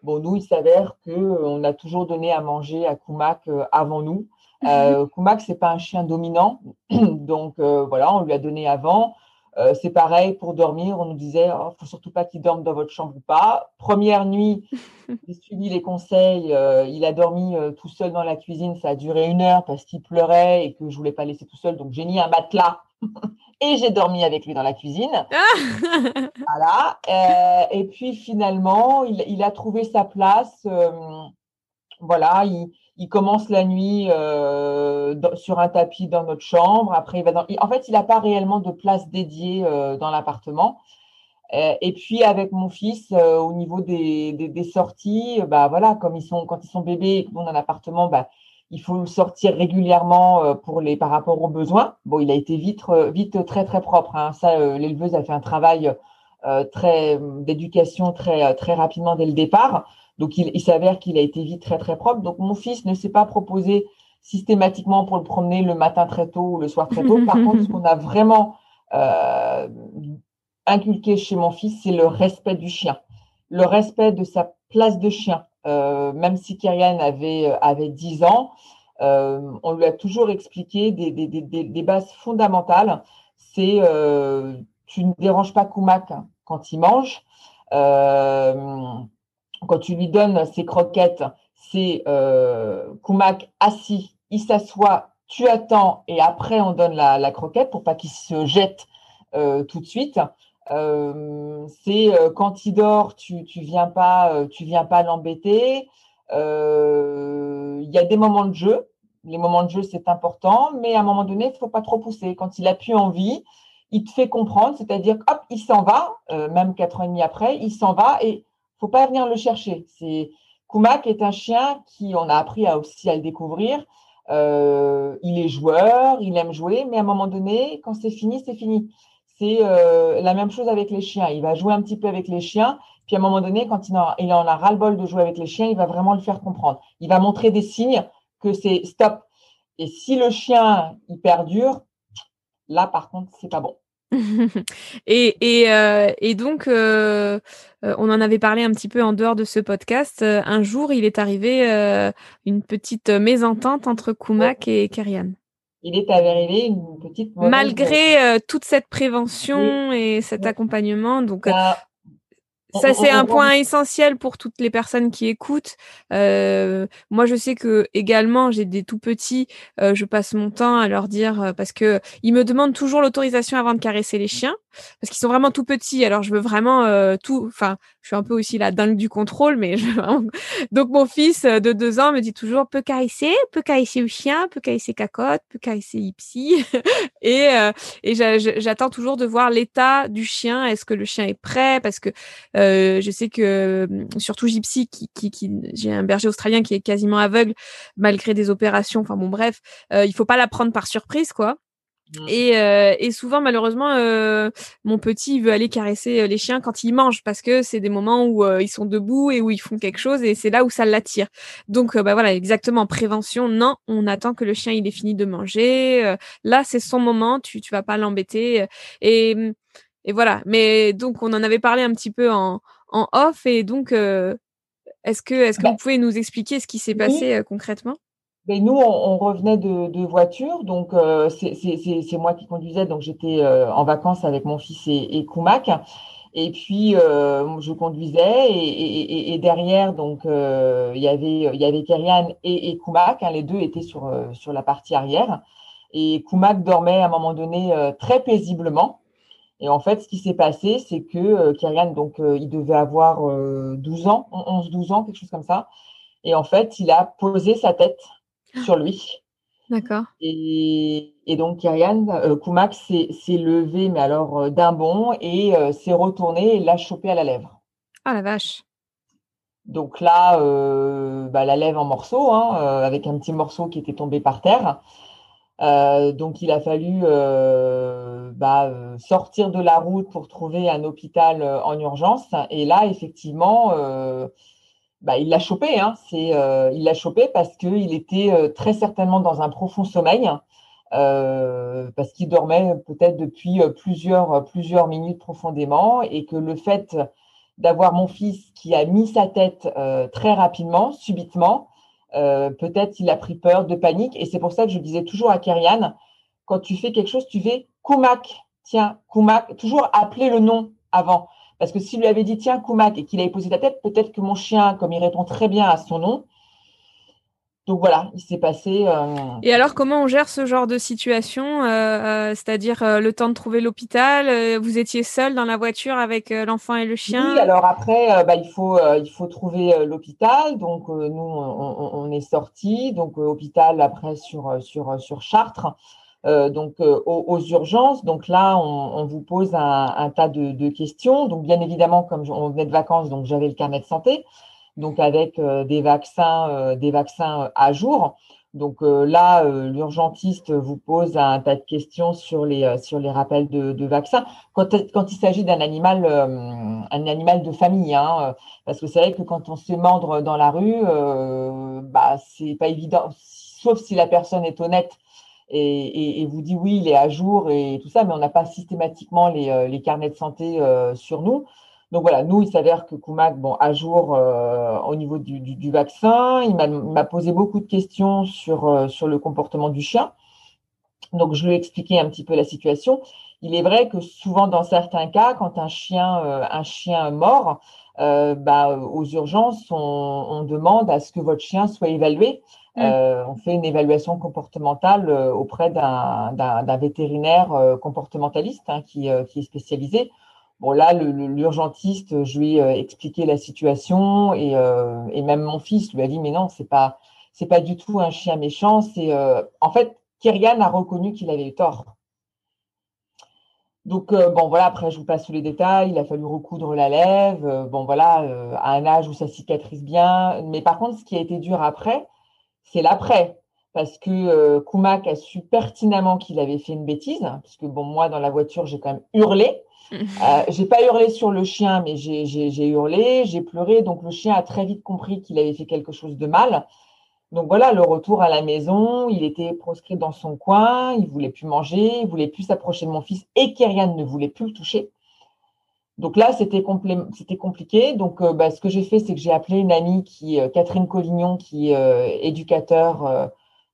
Bon, nous, il s'avère qu'on a toujours donné à manger à Kumak avant nous. Euh, Kumak, c'est pas un chien dominant, donc euh, voilà, on lui a donné avant. Euh, c'est pareil pour dormir, on nous disait, oh, faut surtout pas qu'il dorme dans votre chambre ou pas. Première nuit, j'ai suivi les conseils, euh, il a dormi tout seul dans la cuisine, ça a duré une heure parce qu'il pleurait et que je voulais pas laisser tout seul, donc j'ai mis un matelas et j'ai dormi avec lui dans la cuisine. voilà. et puis finalement, il, il, a trouvé sa place. voilà, il, il commence la nuit euh, sur un tapis dans notre chambre. Après. En fait, il n'a pas réellement de place dédiée euh, dans l'appartement. Euh, et puis avec mon fils, au niveau des, sorties, bah voilà, comme ils sont quand ils sont bébés et qu'on a un appartement, bah il faut sortir régulièrement pour les par rapport aux besoins. Il a été vite très propre. Hein. Ça, l'éleveuse a fait un travail très d'éducation très très rapidement dès le départ. Donc, il, s'avère qu'il a été vite très, très propre. Donc, mon fils ne s'est pas proposé systématiquement pour le promener le matin très tôt ou le soir très tôt. Par contre, ce qu'on a vraiment euh, inculqué chez mon fils, c'est le respect du chien, le respect de sa place de chien. Euh, même si Kyrian avait, avait 10 ans, euh, on lui a toujours expliqué des, des, bases fondamentales. C'est tu ne déranges pas Kumak quand il mange. Quand tu lui donnes ses croquettes, c'est euh, Kumak assis, il s'assoit, tu attends et après on donne la, croquette pour pas qu'il se jette euh, tout de suite. Euh, c'est euh, quand il dort, tu tu viens pas, tu viens pas l'embêter. Il y a des moments de jeu. Les moments de jeu c'est important, mais à un moment donné, il faut pas trop pousser. Quand il a plus envie, il te fait comprendre, c'est-à-dire hop, il s'en va, même quatre ans et demi après, il s'en va et faut pas venir le chercher. C'est Kumak est un chien qui on a appris à aussi à le découvrir. Euh, il est joueur, il aime jouer, mais à un moment donné, quand c'est fini, c'est fini. c'est euh, la même chose avec les chiens. Il va jouer un petit peu avec les chiens, puis à un moment donné, quand il en, il en a ras-le-bol de jouer avec les chiens, il va vraiment le faire comprendre. Il va montrer des signes que c'est stop. Et si le chien il perdure, là par contre, c'est pas bon. Et, et, euh, et, donc, euh, euh, on en avait parlé un petit peu en dehors de ce podcast. un jour, il est arrivé une petite mésentente entre Kumak et Kerian. Il est arrivé une petite. Malgré toute cette prévention et cet accompagnement, donc bah, ça, c'est un point essentiel pour toutes les personnes qui écoutent. Euh, moi, je sais que également, j'ai des tout petits. Euh, je passe mon temps à leur dire euh, parce que ils me demandent toujours l'autorisation avant de caresser les chiens parce qu'ils sont vraiment tout petits. Alors, je veux vraiment euh, tout. Enfin, je suis un peu aussi la dingue du contrôle, mais je... donc mon fils de deux ans me dit toujours peut caresser, peut caresser le chien, peut caresser cacotte, peut caresser Ipsy. et et j'attends toujours de voir l'état du chien. Est-ce que le chien est prêt? Parce que euh, je sais que hum, surtout Gypsy, qui, qui, qui j'ai un berger australien qui est quasiment aveugle malgré des opérations. Enfin bon, bref, euh, il faut pas la prendre par surprise, quoi. Et, euh, et, souvent, malheureusement, euh, mon petit veut aller caresser les chiens quand il mange parce que c'est des moments où ils sont debout et où ils font quelque chose et c'est là où ça l'attire. Donc, bah voilà, exactement. Prévention, non, on attend que le chien il ait fini de manger. là, c'est son moment. Tu tu vas pas l'embêter. Et hum, et voilà. Mais donc, on en avait parlé un petit peu en, en off. Et donc, euh, est-ce que, est-ce que bah vous pouvez nous expliquer ce qui s'est passé euh, concrètement? Mais nous, on, revenait de, de, voiture, donc euh, c'est moi qui conduisais, donc j'étais en vacances avec mon fils et, et Koumak. Et puis je conduisais et, et, derrière donc il y avait il y avait Kerian et, et Koumak, hein, les deux étaient sur sur la partie arrière et Koumak dormait à un moment donné très paisiblement. Et en fait, ce qui s'est passé, c'est que euh, donc, euh, il devait avoir 12 euh, ans, 11-12 ans, quelque chose comme ça. Et en fait, il a posé sa tête sur lui. D'accord. Et, donc, Kyrian, euh, Koumak s'est levé, mais alors d'un bond, et s'est retourné et l'a chopé à la lèvre. Ah la vache. Donc là, bah, la lèvre en morceaux, hein, avec un petit morceau qui était tombé par terre. Euh, donc il a fallu euh, bah, euh, sortir de la route pour trouver un hôpital en urgence. Et là, effectivement, bah, il l'a chopé. Hein. C'est, il l'a chopé parce qu'il était très certainement dans un profond sommeil, parce qu'il dormait peut-être depuis plusieurs, minutes profondément, et que le fait d'avoir mon fils qui a mis sa tête très rapidement, subitement, euh, peut-être il a pris peur de panique. Et c'est pour ça que je disais toujours à Kerian, quand tu fais quelque chose, tu fais Koumak. Tiens, Koumak, toujours appeler le nom avant. Parce que s'il lui avait dit tiens, Koumak, et qu'il avait posé ta tête, peut-être que mon chien, comme il répond très bien à son nom, donc voilà, il s'est passé. Euh, Et alors, comment on gère ce genre de situation euh, euh, C'est-à-dire le temps de trouver l'hôpital Vous étiez seul dans la voiture avec l'enfant et le chien? Oui, alors après, bah, il, faut, il faut trouver l'hôpital. Donc, nous, on, est sortis. Donc, hôpital après sur, sur, sur Chartres. Donc aux, urgences. Donc là, on, vous pose un, tas de, questions. Donc bien évidemment, comme on venait de vacances, donc j'avais le carnet de santé donc avec euh, des vaccins, euh, des vaccins euh, à jour. Donc là, l'urgentiste vous pose un tas de questions sur les sur les rappels de, vaccins. Quand, quand il s'agit d'un animal un animal de famille, hein, parce que c'est vrai que quand on se mordre dans la rue, bah c'est pas évident, sauf si la personne est honnête et, vous dit oui, il est à jour et tout ça, mais on n'a pas systématiquement les, les carnets de santé sur nous. Donc voilà, nous, il s'avère que Koumak, bon, à jour euh, au niveau du, vaccin, il m'a posé beaucoup de questions sur, euh, sur le comportement du chien. Donc je lui ai expliqué un petit peu la situation. Il est vrai que souvent, dans certains cas, quand un chien, euh, un chien mort, bah, aux urgences, on, demande à ce que votre chien soit évalué. Mmh. on fait une évaluation comportementale auprès d'un vétérinaire comportementaliste hein, qui, est spécialisé Bon, là, l'urgentiste, je lui ai euh, expliqué la situation et, euh, même mon fils lui a dit, mais non, c'est pas, pas du tout un chien méchant. C'est, euh, en fait, Kyrian a reconnu qu'il avait eu tort. Donc, bon, voilà, après, je vous passe tous les détails. Il a fallu recoudre la lèvre. bon, voilà, à un âge où ça cicatrise bien. Mais par contre, ce qui a été dur après, c'est l'après. parce que euh, Kumak a su pertinemment qu'il avait fait une bêtise, hein, parce que bon, moi, dans la voiture, j'ai quand même hurlé. Euh, j'ai pas hurlé sur le chien, mais j'ai hurlé, j'ai pleuré. Donc le chien a très vite compris qu'il avait fait quelque chose de mal. Donc voilà, le retour à la maison, il était proscrit dans son coin, il voulait plus manger, il voulait plus s'approcher de mon fils et Kyrian ne voulait plus le toucher. Donc là, c'était compliqué. Donc, euh, bah, ce que j'ai fait, c'est que j'ai appelé une amie qui, euh, Catherine Collignon, qui est éducateur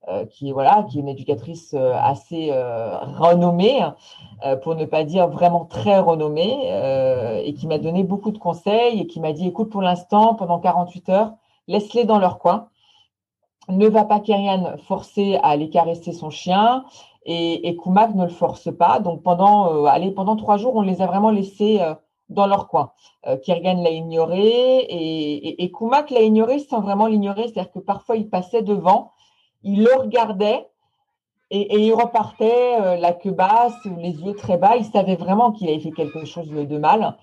euh, qui voilà, qui est une éducatrice euh, assez euh, renommée, pour ne pas dire vraiment très renommée, et qui m'a donné beaucoup de conseils et qui m'a dit écoute, pour l'instant, pendant 48 heures, laisse-les dans leur coin. Ne va pas Kyrian forcer à aller caresser son chien et, et Kumak ne le force pas. Donc pendant, allez, pendant trois jours, on les a vraiment laissés dans leur coin. Euh, l'a ignoré et, et, Kumak l'a ignoré sans vraiment l'ignorer. C'est-à-dire que parfois, il passait devant il le regardait et, il repartait euh, la queue basse, les yeux très bas. Il savait vraiment qu'il avait fait quelque chose de, mal.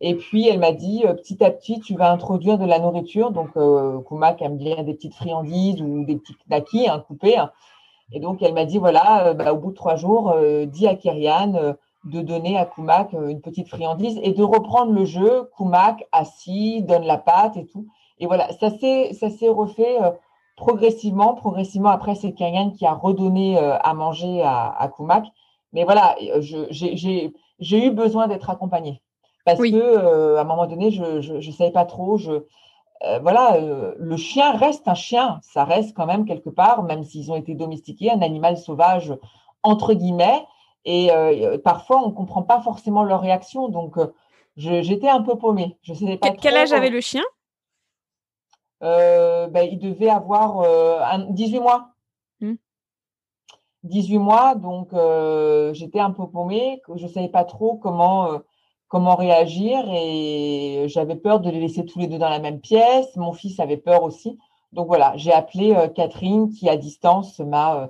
Et puis, elle m'a dit, euh, petit à petit, tu vas introduire de la nourriture. Donc, euh, Kumak aime bien des petites friandises ou des petits knackis hein, coupés. Et donc, elle m'a dit, voilà, bah, au bout de trois jours, dis à Kyrian de donner à Kumak une petite friandise et de reprendre le jeu. Kumak assis, donne la pâte et tout. Et voilà, ça s'est refait progressivement, progressivement, après, c'est Kyrian qui a redonné euh, à manger à, à Kumak. Mais voilà, euh, j'ai eu besoin d'être accompagnée. Parce que euh, à un moment donné, je ne savais pas trop. Je, voilà, le chien reste un chien. Ça reste quand même quelque part, même s'ils ont été domestiqués, un animal sauvage, entre guillemets. Et parfois, on ne comprend pas forcément leur réaction. Donc, j'étais un peu paumée. Je sais pas Quel âge avait le chien? Euh, ben, il devait avoir euh, 18 mois. 18 hmm. mois, donc euh, j'étais un peu paumée, je ne savais pas trop comment, euh, comment réagir et j'avais peur de les laisser tous les deux dans la même pièce. Mon fils avait peur aussi. Donc voilà, j'ai appelé Catherine qui, à distance, m'a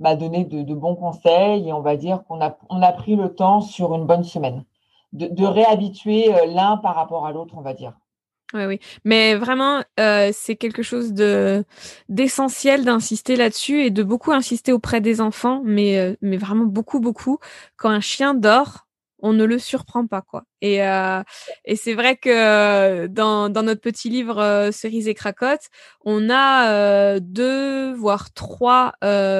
m'a donné de, bons conseils et on va dire qu'on a, on a pris le temps sur une bonne semaine de, de réhabituer l'un par rapport à l'autre, on va dire. Oui, oui. Mais vraiment, euh, c'est quelque chose de d'essentiel d'insister là-dessus et de beaucoup insister auprès des enfants, mais, euh, mais vraiment beaucoup, beaucoup. Quand un chien dort, on ne le surprend pas quoi. Et, euh, et c'est vrai que euh, dans, dans notre petit livre euh, Cerise et cracotte, on a deux voire trois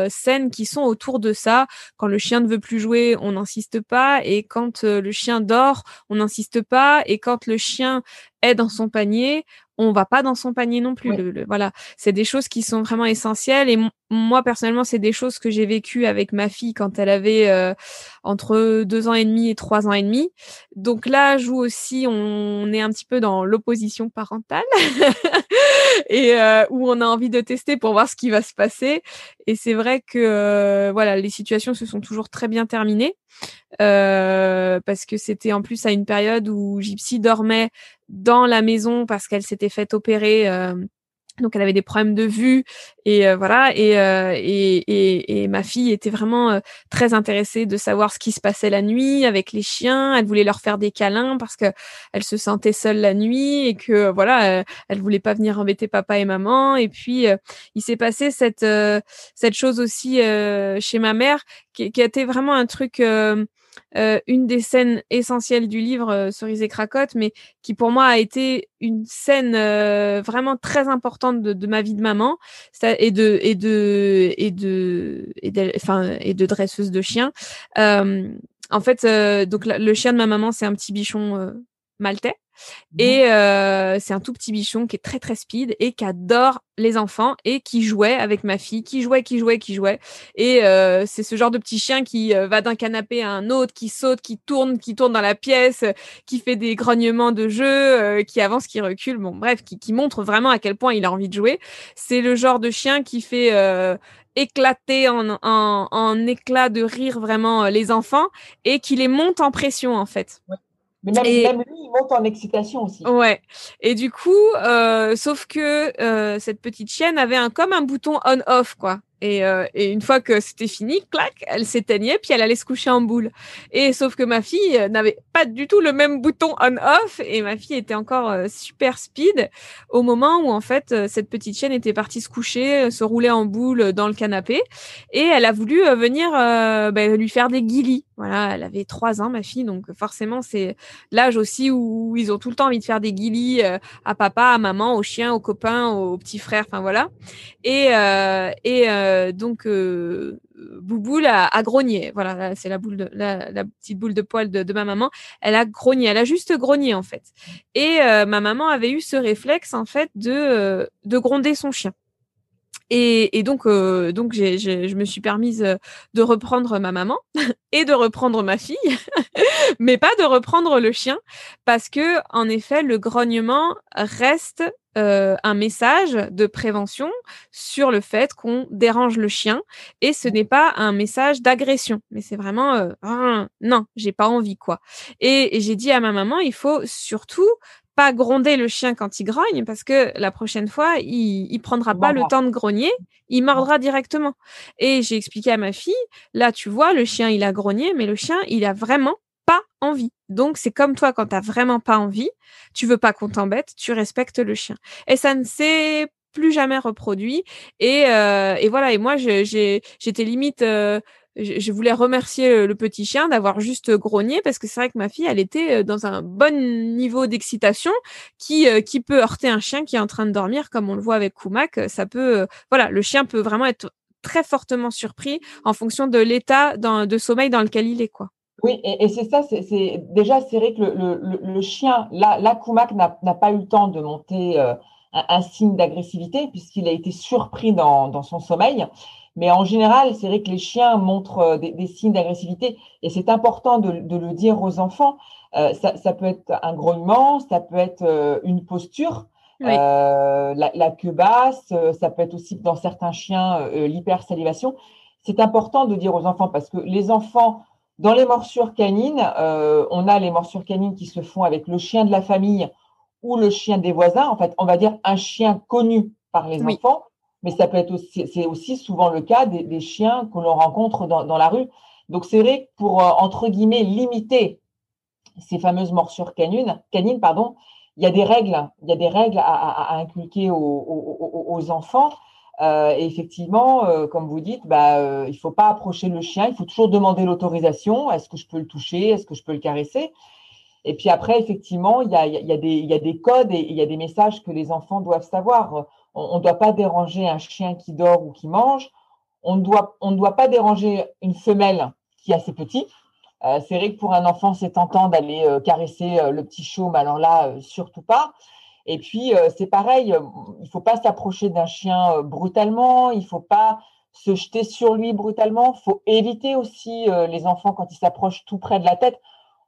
scènes qui sont autour de ça. Quand le chien ne veut plus jouer, on n'insiste pas, et quand le chien dort, on n'insiste pas, et quand le chien est dans son panier, on va pas dans son panier non plus. voilà, c'est des choses qui sont vraiment essentielles. Et moi personnellement, c'est des choses que j'ai vécues avec ma fille quand elle avait euh, entre deux ans et demi et trois ans et demi. Donc là, joue aussi, on est un petit peu dans l'opposition parentale et euh, où on a envie de tester pour voir ce qui va se passer. Et c'est vrai que euh, voilà, les situations se sont toujours très bien terminées. Euh, parce que c'était en plus à une période où Gypsy dormait dans la maison parce qu'elle s'était faite opérer. Euh, donc elle avait des problèmes de vue et euh, voilà et, et, et, et, ma fille était vraiment très intéressée de savoir ce qui se passait la nuit avec les chiens. Elle voulait leur faire des câlins parce que elle se sentait seule la nuit et que voilà elle voulait pas venir embêter papa et maman. Et puis il s'est passé cette cette chose aussi chez ma mère qui, qui vraiment un truc euh, une des scènes essentielles du livre euh, Cerise et Cracotte, mais qui pour moi a été une scène euh, vraiment très importante de, ma vie de maman et de et de et de et de, enfin et de dresseuse de chiens. en fait, donc le chien de ma maman, c'est un petit bichon maltais. Mmh. Et euh, c'est un tout petit bichon qui est très très speed et qui adore les enfants et qui jouait avec ma fille, qui jouait, qui jouait, qui jouait. Et euh, c'est ce genre de petit chien qui euh, va d'un canapé à un autre, qui saute, qui tourne, qui tourne dans la pièce, qui fait des grognements de jeu, qui avance, qui recule. Bon, bref, qui, qui, montre vraiment à quel point il a envie de jouer. C'est le genre de chien qui fait éclater en, en, en éclat de rire vraiment les enfants et qui les monte en pression en fait. Mais même, lui, il monte en excitation aussi. Ouais. Et du coup, euh, sauf que euh, cette petite chienne avait un comme un bouton on-off, quoi. Et, euh, et, une fois que c'était fini, clac, elle s'éteignait, puis elle allait se coucher en boule. Et sauf que ma fille euh, n'avait pas du tout le même bouton on-off, et ma fille était encore euh, super speed au moment où en fait cette petite chienne était partie se coucher, se rouler en boule dans le canapé, et elle a voulu venir ben, lui faire des guilis. Voilà, elle avait trois ans, ma fille, donc forcément c'est l'âge aussi où ils ont tout le temps envie de faire des guilis à papa, à maman, aux chiens, aux copains, aux petits frères, enfin voilà. Et, et euh, donc euh, Bouboule a, grogné. Voilà, c'est la petite boule de poil de, ma maman. Elle a grogné. Elle a juste grogné en fait. Et euh, ma maman avait eu ce réflexe en fait de de gronder son chien. Et, donc, donc je me suis permise de reprendre ma maman et de reprendre ma fille, mais pas de reprendre le chien, parce que en effet, le grognement reste euh, un message de prévention sur le fait qu'on dérange le chien et ce n'est pas un message d'agression, mais c'est vraiment euh, ah, non, j'ai pas envie quoi. Et, j'ai dit à ma maman, il faut surtout pas gronder le chien quand il grogne parce que la prochaine fois, il, il prendra pas le temps de grogner, il mordra directement. Et j'ai expliqué à ma fille, là tu vois, le chien il a grogné, mais le chien il a vraiment pas envie. Donc c'est comme toi quand t'as vraiment pas envie, tu veux pas qu'on t'embête, tu respectes le chien. Et ça ne s'est plus jamais reproduit. Et, euh, et voilà. Et moi, j'étais limite. Euh, je, voulais remercier le, petit chien d'avoir juste grogné parce que c'est vrai que ma fille, elle était euh, dans un bon niveau d'excitation qui qui peut heurter un chien qui est en train de dormir, comme on le voit avec Kumak. Ça peut, voilà, le chien peut vraiment être très fortement surpris en fonction de l'état de sommeil dans lequel il est, quoi. Oui, et, c'est ça, c'est déjà c'est vrai que le, chien, là, là Kumak n'a pas eu le temps de monter euh, un, signe d'agressivité puisqu'il a été surpris dans, son sommeil. Mais en général, c'est vrai que les chiens montrent euh, des, signes d'agressivité et c'est important de, le dire aux enfants. Euh, ça, peut être un grognement, ça peut être une posture, la, la, queue basse, ça peut être aussi dans certains chiens l'hypersalivation. C'est important de dire aux enfants parce que les enfants dans les morsures canines, euh, on a les morsures canines qui se font avec le chien de la famille ou le chien des voisins. En fait, on va dire un chien connu par les enfants, mais ça peut être aussi, c'est aussi souvent le cas des, chiens que l'on rencontre dans, la rue. Donc, c'est vrai que pour, euh, entre guillemets, limiter ces fameuses morsures canines, canines pardon, il y a des règles, il y a des règles à, inculquer aux enfants. Euh, et effectivement, euh, comme vous dites, bah, euh, il ne faut pas approcher le chien, il faut toujours demander l'autorisation. Est-ce que je peux le toucher? Est-ce que je peux le caresser? Et puis après, effectivement, il y a, a des, a codes et il y a des messages que les enfants doivent savoir. On ne doit pas déranger un chien qui dort ou qui mange. On, ne doit pas déranger une femelle qui est assez petite. c'est vrai que pour un enfant, c'est tentant d'aller caresser le petit chaume. Alors là, surtout pas. Et puis, euh, c'est pareil, euh, il ne faut pas s'approcher d'un chien euh, brutalement, il ne faut pas se jeter sur lui brutalement. Il faut éviter aussi les enfants quand ils s'approchent tout près de la tête.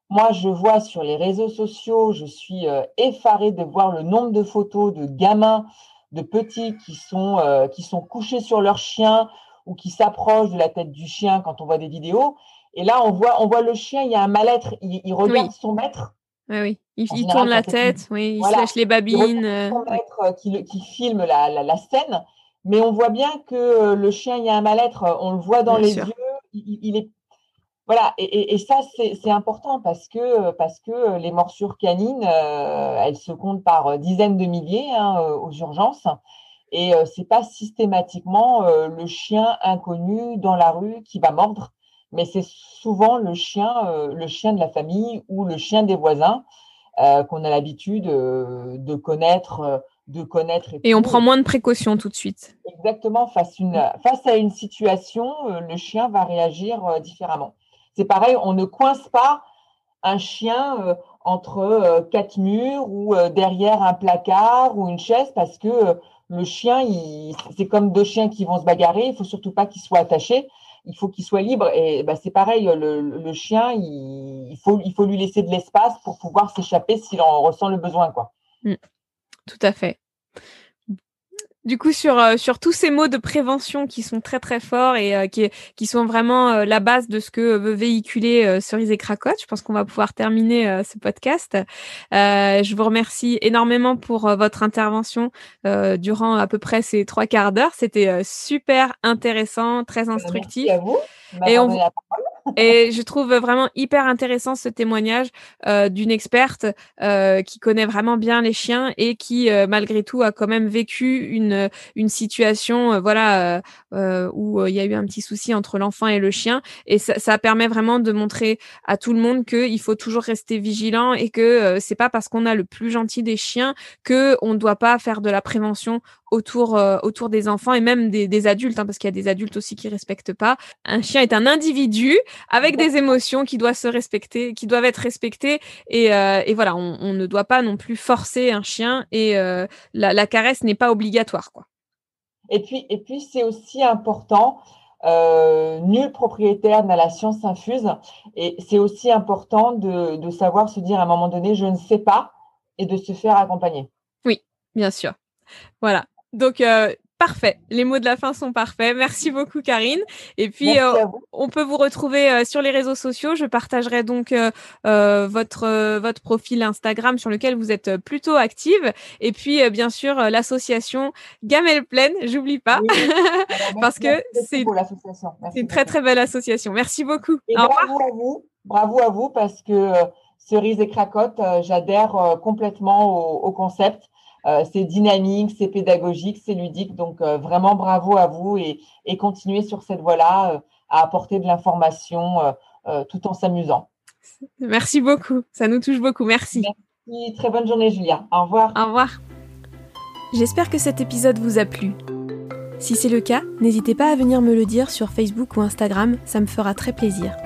Moi, je vois sur les réseaux sociaux, je suis effarée de voir le nombre de photos de gamins, de petits qui sont, qui sont couchés sur leur chien ou qui s'approchent de la tête du chien quand on voit des vidéos. Et là, on voit, on voit le chien, il y a un mal-être, il, regarde son maître oui, oui. Il, tourne la tête, oui, il se lâche les babines. Euh. maître qui, qui filme la, la, scène, mais on voit bien que euh, le chien, il y a un mal-être, on le voit dans les yeux, il, est. Voilà, et, et, ça, c'est important parce que, parce que les morsures canines, euh, elles se comptent par dizaines de milliers hein, aux urgences. Et euh, c'est pas systématiquement le chien inconnu dans la rue qui va mordre mais c'est souvent le chien, euh, le chien de la famille ou le chien des voisins euh, qu'on a l'habitude euh, de connaître, de connaître. Et, on prend moins de précautions tout de suite. Exactement. Face, une, face à une situation, le chien va réagir différemment. C'est pareil, on ne coince pas un chien entre quatre murs ou derrière un placard ou une chaise parce que le chien, c'est comme deux chiens qui vont se bagarrer. Il faut surtout pas qu'ils soient attachés il faut qu'il soit libre. Et bah, c'est pareil, le, chien, il, faut, lui laisser de l'espace pour pouvoir s'échapper s'il en ressent le besoin. Quoi. Mmh. Tout à fait. Du coup sur euh, sur tous ces mots de prévention qui sont très très forts et euh, qui qui sont vraiment euh, la base de ce que veut véhiculer Cerise et Cracotte. Je pense qu'on va pouvoir terminer ce podcast. je vous remercie énormément pour votre intervention durant à peu près ces trois quarts d'heure. C'était super intéressant, très instructif. Merci à vous. Et on, et je trouve vraiment hyper intéressant ce témoignage euh, d'une experte euh, qui connaît vraiment bien les chiens et qui, euh, malgré tout, a quand même vécu une, une situation voilà, où il y a eu un petit souci entre l'enfant et le chien. Et ça, ça, permet vraiment de montrer à tout le monde qu'il faut toujours rester vigilant et que c'est pas parce qu'on a le plus gentil des chiens que on ne doit pas faire de la prévention autour autour des enfants et même des, des adultes, hein, parce qu'il y a des adultes aussi qui respectent pas. Un chien est un individu avec des émotions qui doivent se respecter, qui doivent être respectées. Et, euh, et voilà, on, on, ne doit pas non plus forcer un chien et euh, la, la, caresse n'est pas obligatoire, quoi. Et puis, et puis c'est aussi important. Euh, nul propriétaire n'a la science infuse et c'est aussi important de, de savoir se dire à un moment donné je ne sais pas et de se faire accompagner. Oui, bien sûr. Voilà. Donc, euh, Parfait. Les mots de la fin sont parfaits. Merci beaucoup, Karine. Et puis, euh, on peut vous retrouver euh, sur les réseaux sociaux. Je partagerai donc euh, euh votre votre profil Instagram sur lequel vous êtes plutôt active. Et puis, bien sûr, l'association Gamelle Pleine. J'oublie pas, parce que c'est une très très belle association. Merci beaucoup. Et bravo à vous. Bravo à vous parce que Cerise et Cracotte, j'adhère complètement au, au concept. Euh, c'est dynamique, c'est pédagogique, c'est ludique. Donc euh, vraiment bravo à vous et, et continuez sur cette voie-là euh, à apporter de l'information tout en s'amusant. Merci beaucoup, ça nous touche beaucoup. Merci. Merci. Très bonne journée, Julia. Au revoir. Au revoir. J'espère que cet épisode vous a plu. Si c'est le cas, n'hésitez pas à venir me le dire sur Facebook ou Instagram, ça me fera très plaisir.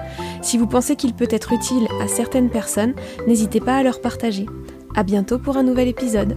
Si vous pensez qu'il peut être utile à certaines personnes, n'hésitez pas à leur partager. À bientôt pour un nouvel épisode.